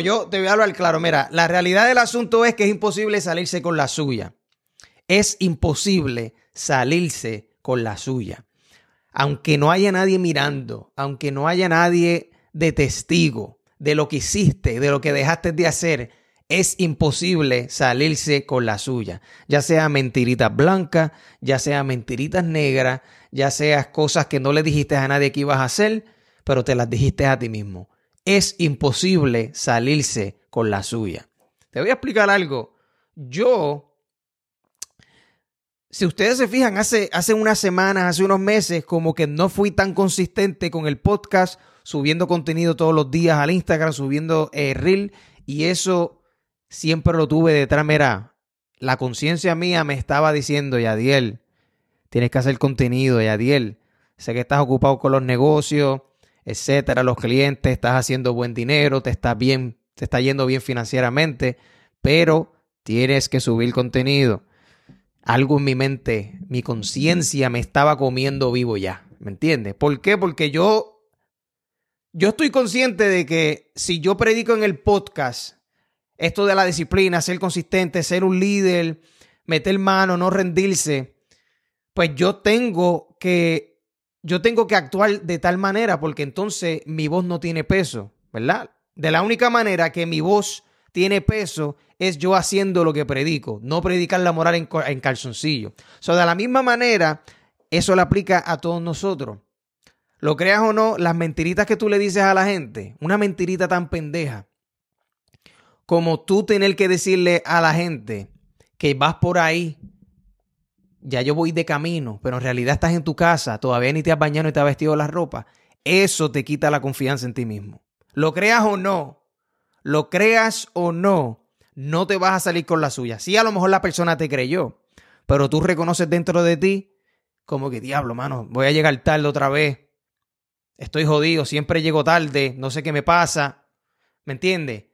Yo te voy a hablar claro. Mira, la realidad del asunto es que es imposible salirse con la suya. Es imposible salirse con la suya. Aunque no haya nadie mirando, aunque no haya nadie de testigo de lo que hiciste, de lo que dejaste de hacer, es imposible salirse con la suya. Ya sea mentiritas blancas, ya sea mentiritas negras, ya sea cosas que no le dijiste a nadie que ibas a hacer, pero te las dijiste a ti mismo. Es imposible salirse con la suya. Te voy a explicar algo. Yo, si ustedes se fijan, hace, hace unas semanas, hace unos meses, como que no fui tan consistente con el podcast, subiendo contenido todos los días al Instagram, subiendo eh, reel, y eso siempre lo tuve detrás. Mira, la conciencia mía me estaba diciendo, Yadiel, tienes que hacer contenido, Yadiel. Sé que estás ocupado con los negocios, etcétera, los clientes, estás haciendo buen dinero, te está bien, te está yendo bien financieramente, pero tienes que subir contenido. Algo en mi mente, mi conciencia me estaba comiendo vivo ya, ¿me entiendes? ¿Por qué? Porque yo yo estoy consciente de que si yo predico en el podcast esto de la disciplina, ser consistente, ser un líder, meter mano, no rendirse, pues yo tengo que yo tengo que actuar de tal manera porque entonces mi voz no tiene peso, ¿verdad? De la única manera que mi voz tiene peso es yo haciendo lo que predico, no predicar la moral en, calzoncillo. So, de la misma manera, eso le aplica a todos nosotros. Lo creas o no, las mentiritas que tú le dices a la gente, una mentirita tan pendeja, como tú tener que decirle a la gente que vas por ahí, ya yo voy de camino, pero en realidad estás en tu casa, todavía ni te has bañado ni te has vestido la ropa, eso te quita la confianza en ti mismo. Lo creas o no, lo creas o no, no te vas a salir con la suya. Sí, a lo mejor la persona te creyó, pero tú reconoces dentro de ti como que diablo, mano, voy a llegar tarde otra vez. Estoy jodido, siempre llego tarde, no sé qué me pasa. ¿Me entiendes?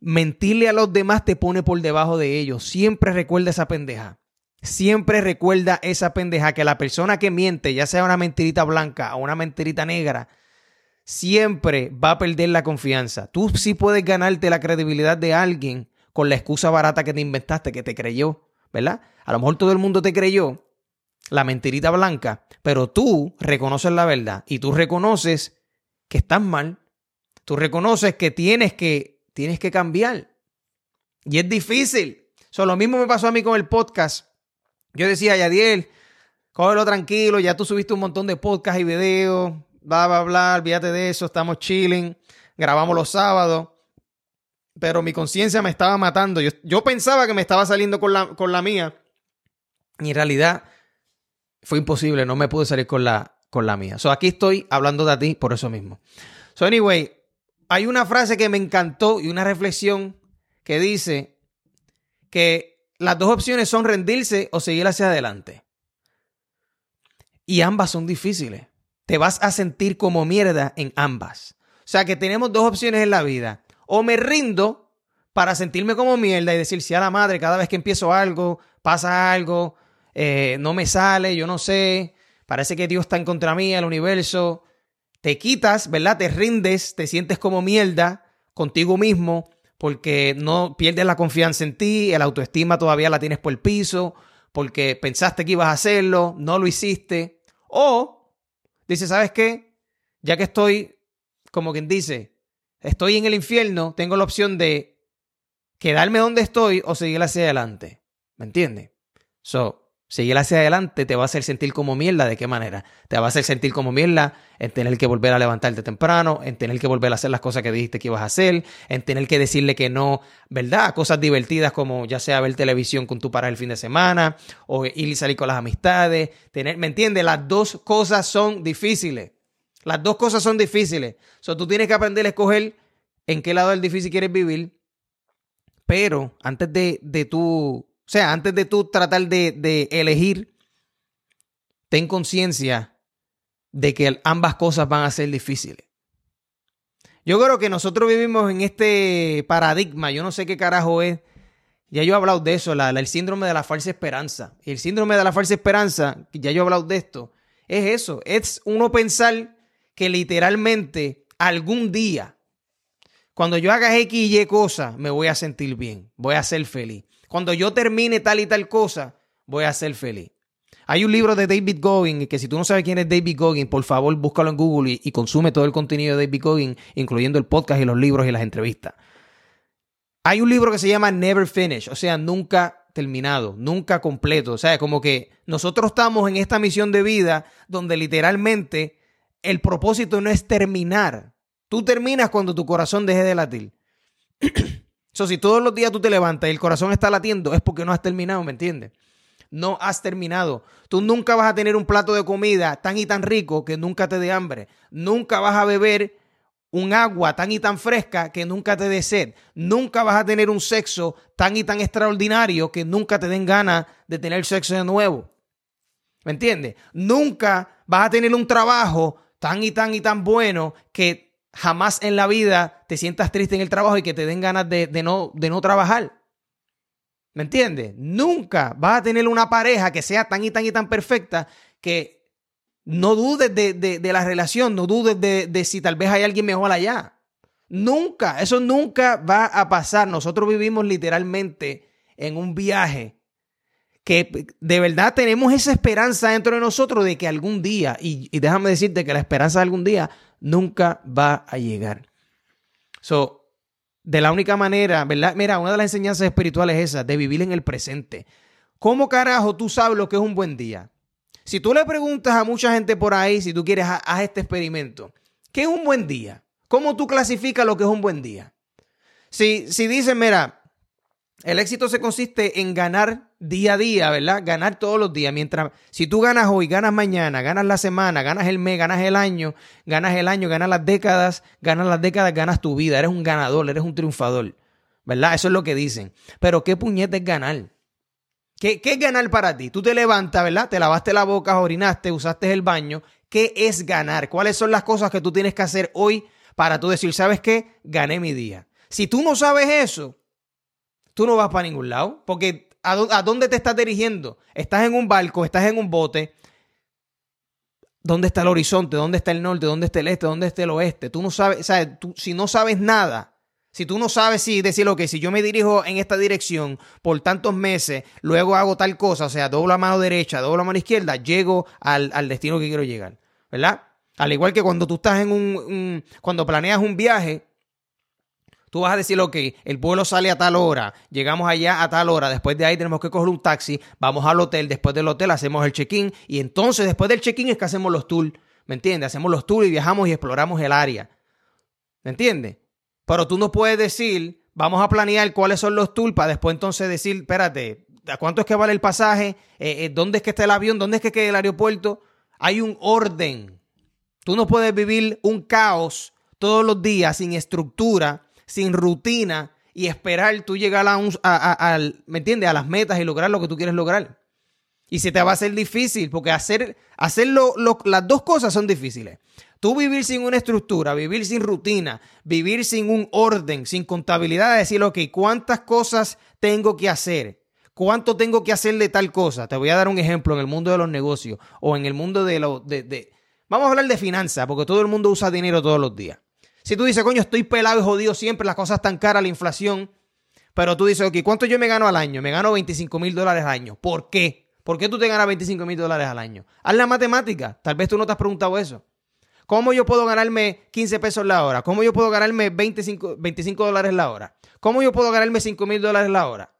Mentirle a los demás te pone por debajo de ellos. Siempre recuerda esa pendeja. Siempre recuerda esa pendeja que la persona que miente, ya sea una mentirita blanca o una mentirita negra, siempre va a perder la confianza. Tú sí puedes ganarte la credibilidad de alguien con la excusa barata que te inventaste, que te creyó, ¿verdad? A lo mejor todo el mundo te creyó la mentirita blanca, pero tú reconoces la verdad y tú reconoces que estás mal. Tú reconoces que tienes que tienes que cambiar. Y es difícil. So, lo mismo me pasó a mí con el podcast. Yo decía, Yadiel, cógelo tranquilo, ya tú subiste un montón de podcasts y videos, bla, bla, bla, olvídate de eso, estamos chilling, grabamos los sábados. Pero mi conciencia me estaba matando. Yo, yo, pensaba que me estaba saliendo con la, con la mía. Y en realidad fue imposible, no me pude salir con la, con la mía. So, aquí estoy hablando de ti por eso mismo. So, anyway, hay una frase que me encantó y una reflexión que dice que las dos opciones son rendirse o seguir hacia adelante. Y ambas son difíciles. Te vas a sentir como mierda en ambas. O sea que tenemos dos opciones en la vida. O me rindo para sentirme como mierda y decir, si a la madre, cada vez que empiezo algo, pasa algo, eh, no me sale, yo no sé, parece que Dios está en contra mía, el universo, te quitas, ¿verdad? Te rindes, te sientes como mierda contigo mismo porque no pierdes la confianza en ti, el autoestima todavía la tienes por el piso, porque pensaste que ibas a hacerlo, no lo hiciste. O dices, ¿sabes qué? Ya que estoy, como quien dice, estoy en el infierno, tengo la opción de quedarme donde estoy o seguir hacia adelante. ¿Me entiendes? So, Seguir hacia adelante te va a hacer sentir como mierda. ¿De qué manera? Te va a hacer sentir como mierda en tener que volver a levantarte temprano, en tener que volver a hacer las cosas que dijiste que ibas a hacer, en tener que decirle que no, ¿verdad? Cosas divertidas como ya sea ver televisión con tu pareja el fin de semana o ir y salir con las amistades. Tener, ¿Me entiendes? Las dos cosas son difíciles. Las dos cosas son difíciles. So, tú tienes que aprender a escoger en qué lado del difícil quieres vivir. Pero antes de, de tú o sea, antes de tú tratar de, elegir, ten conciencia de que ambas cosas van a ser difíciles. Yo creo que nosotros vivimos en este paradigma, yo no sé qué carajo es. Ya yo he hablado de eso, el síndrome de la falsa esperanza. El síndrome de la falsa esperanza, ya yo he hablado de esto, es eso, es uno pensar que literalmente algún día Cuando yo haga X y Y cosa, me voy a sentir bien, voy a ser feliz. Cuando yo termine tal y tal cosa, voy a ser feliz. Hay un libro de David Goggin que si tú no sabes quién es David Goggin, por favor búscalo en Google y, y, consume todo el contenido de David Goggin, incluyendo el podcast y los libros y las entrevistas. Hay un libro que se llama Never Finish, o sea, nunca terminado, nunca completo. O sea, como que nosotros estamos en esta misión de vida donde literalmente el propósito no es terminar. Tú terminas cuando tu corazón deje de latir. so, si todos los días tú te levantas y el corazón está latiendo, es porque no has terminado, ¿me entiendes? No has terminado. Tú nunca vas a tener un plato de comida tan y tan rico que nunca te dé hambre. Nunca vas a beber un agua tan y tan fresca que nunca te dé sed. Nunca vas a tener un sexo tan y tan extraordinario que nunca te den ganas de tener sexo de nuevo. ¿Me entiendes? Nunca vas a tener un trabajo tan y tan y tan bueno que jamás en la vida te sientas triste en el trabajo y que te den ganas de, no, de no trabajar. ¿Me entiendes? Nunca vas a tener una pareja que sea tan y tan y tan perfecta que no dudes de, la relación, no dudes de, si tal vez hay alguien mejor allá. Nunca, eso nunca va a pasar. Nosotros vivimos literalmente en un viaje que de verdad tenemos esa esperanza dentro de nosotros de que algún día, y, y déjame decirte que la esperanza de algún día nunca va a llegar. So, de la única manera, ¿verdad? Mira, una de las enseñanzas espirituales es esa, de vivir en el presente. ¿Cómo carajo tú sabes lo que es un buen día? Si tú le preguntas a mucha gente por ahí, si tú quieres, haz este experimento. ¿Qué es un buen día? ¿Cómo tú clasificas lo que es un buen día? Si, si dicen, mira, el éxito se consiste en ganar día a día, ¿verdad? Ganar todos los días. Mientras, si tú ganas hoy, ganas mañana, ganas la semana, ganas el mes, ganas el año, ganas el año, ganas las décadas, ganas las décadas, ganas tu vida. Eres un ganador, eres un triunfador, ¿verdad? Eso es lo que dicen. Pero ¿qué puñete es ganar? ¿Qué, es ganar para ti? Tú te levantas, ¿verdad? Te lavaste la boca, orinaste, usaste el baño. ¿Qué es ganar? ¿Cuáles son las cosas que tú tienes que hacer hoy para tú decir, ¿sabes qué? Gané mi día. Si tú no sabes eso, tú no vas para ningún lado. Porque ¿a, dónde te estás dirigiendo? Estás en un barco, estás en un bote. ¿Dónde está el horizonte? ¿Dónde está el norte? ¿Dónde está el este? ¿Dónde está el oeste? Tú no sabes, ¿sabes? Tú, si no sabes nada, si tú no sabes si decir, que si yo me dirijo en esta dirección por tantos meses, luego hago tal cosa, o sea, doblo la mano derecha, doblo la mano izquierda, llego al, destino que quiero llegar, ¿verdad? Al igual que cuando tú estás en un, cuando planeas un viaje, tú vas a decir, ok, el vuelo sale a tal hora, llegamos allá a tal hora, después de ahí tenemos que coger un taxi, vamos al hotel, después del hotel hacemos el check-in y entonces después del check-in es que hacemos los tours, ¿me entiendes? Hacemos los tours y viajamos y exploramos el área, ¿me entiendes? Pero tú no puedes decir, vamos a planear cuáles son los tours para después entonces decir, espérate, ¿a cuánto es que vale el pasaje? Eh, eh, ¿Dónde es que está el avión? ¿Dónde es que queda el aeropuerto? Hay un orden. Tú no puedes vivir un caos todos los días sin estructura, sin rutina y esperar tú llegar a, un, a, ¿me entiendes? a las metas y lograr lo que tú quieres lograr. Y se te va a hacer difícil porque hacer, las dos cosas son difíciles. Tú vivir sin una estructura, vivir sin rutina, vivir sin un orden, sin contabilidad, decir, ok, ¿cuántas cosas tengo que hacer? ¿Cuánto tengo que hacer de tal cosa? Te voy a dar un ejemplo en el mundo de los negocios o en el mundo de lo... De, Vamos a hablar de finanzas, porque todo el mundo usa dinero todos los días. Si tú dices, coño, estoy pelado y jodido siempre, las cosas están caras, la inflación, pero tú dices, ok, ¿cuánto yo me gano al año? Me gano 25 mil dólares al año. ¿Por qué? ¿Por qué tú te ganas 25 mil dólares al año? Haz la matemática. Tal vez tú no te has preguntado eso. ¿Cómo yo puedo ganarme 15 pesos la hora? ¿Cómo yo puedo ganarme 25, 25 dólares la hora? ¿Cómo yo puedo ganarme 5 mil dólares la hora?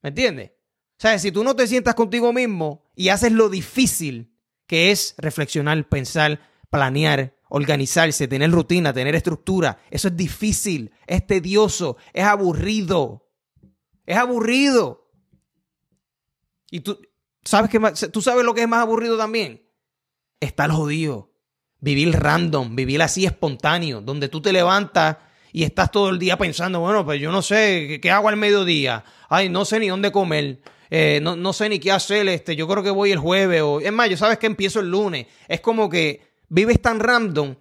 ¿Me entiendes? O sea, si tú no te sientas contigo mismo y haces lo difícil que es reflexionar, pensar, planear, organizarse, tener rutina, tener estructura, eso es difícil, es tedioso, es aburrido. Es aburrido. Y tú sabes que tú sabes lo que es más aburrido también. Estar jodido vivir random, vivir así espontáneo, donde tú te levantas y estás todo el día pensando, bueno, pues yo no sé, ¿qué, hago al mediodía? Ay, no sé ni dónde comer. Eh, no, no, sé ni qué hacer, este, yo creo que voy el jueves o es más, yo sabes que empiezo el lunes. Es como que vives tan random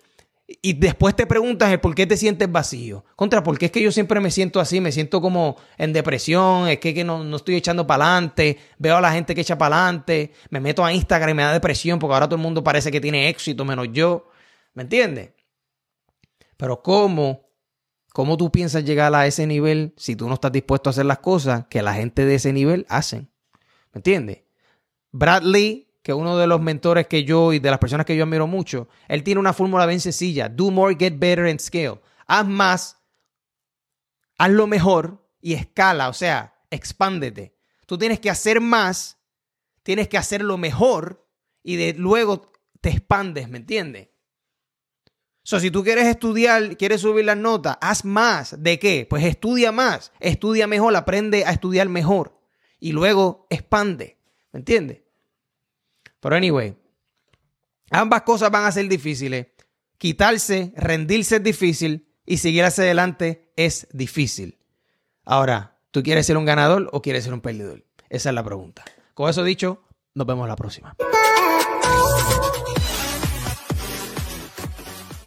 y después te preguntas el por qué te sientes vacío. Contra, porque es que yo siempre me siento así, me siento como en depresión, es que, no, no, estoy echando para adelante, veo a la gente que echa para adelante, me meto a Instagram y me da depresión porque ahora todo el mundo parece que tiene éxito menos yo. ¿Me entiendes? Pero ¿cómo ¿Cómo tú piensas llegar a ese nivel si tú no estás dispuesto a hacer las cosas que la gente de ese nivel hacen? ¿Me entiendes? Bradley, que uno de los mentores que yo y de las personas que yo admiro mucho, él tiene una fórmula bien sencilla. Do more, get better and scale. Haz más, haz lo mejor y escala, o sea, expándete. Tú tienes que hacer más, tienes que hacer lo mejor y de luego te expandes, ¿me entiendes? So, si tú quieres estudiar, quieres subir las notas, haz más. ¿De qué? Pues estudia más, estudia mejor, aprende a estudiar mejor y luego expande. ¿Me entiendes? Pero anyway, ambas cosas van a ser difíciles. Quitarse, rendirse es difícil y seguir hacia adelante es difícil. Ahora, ¿tú quieres ser un ganador o quieres ser un perdedor? Esa es la pregunta. Con eso dicho, nos vemos la próxima.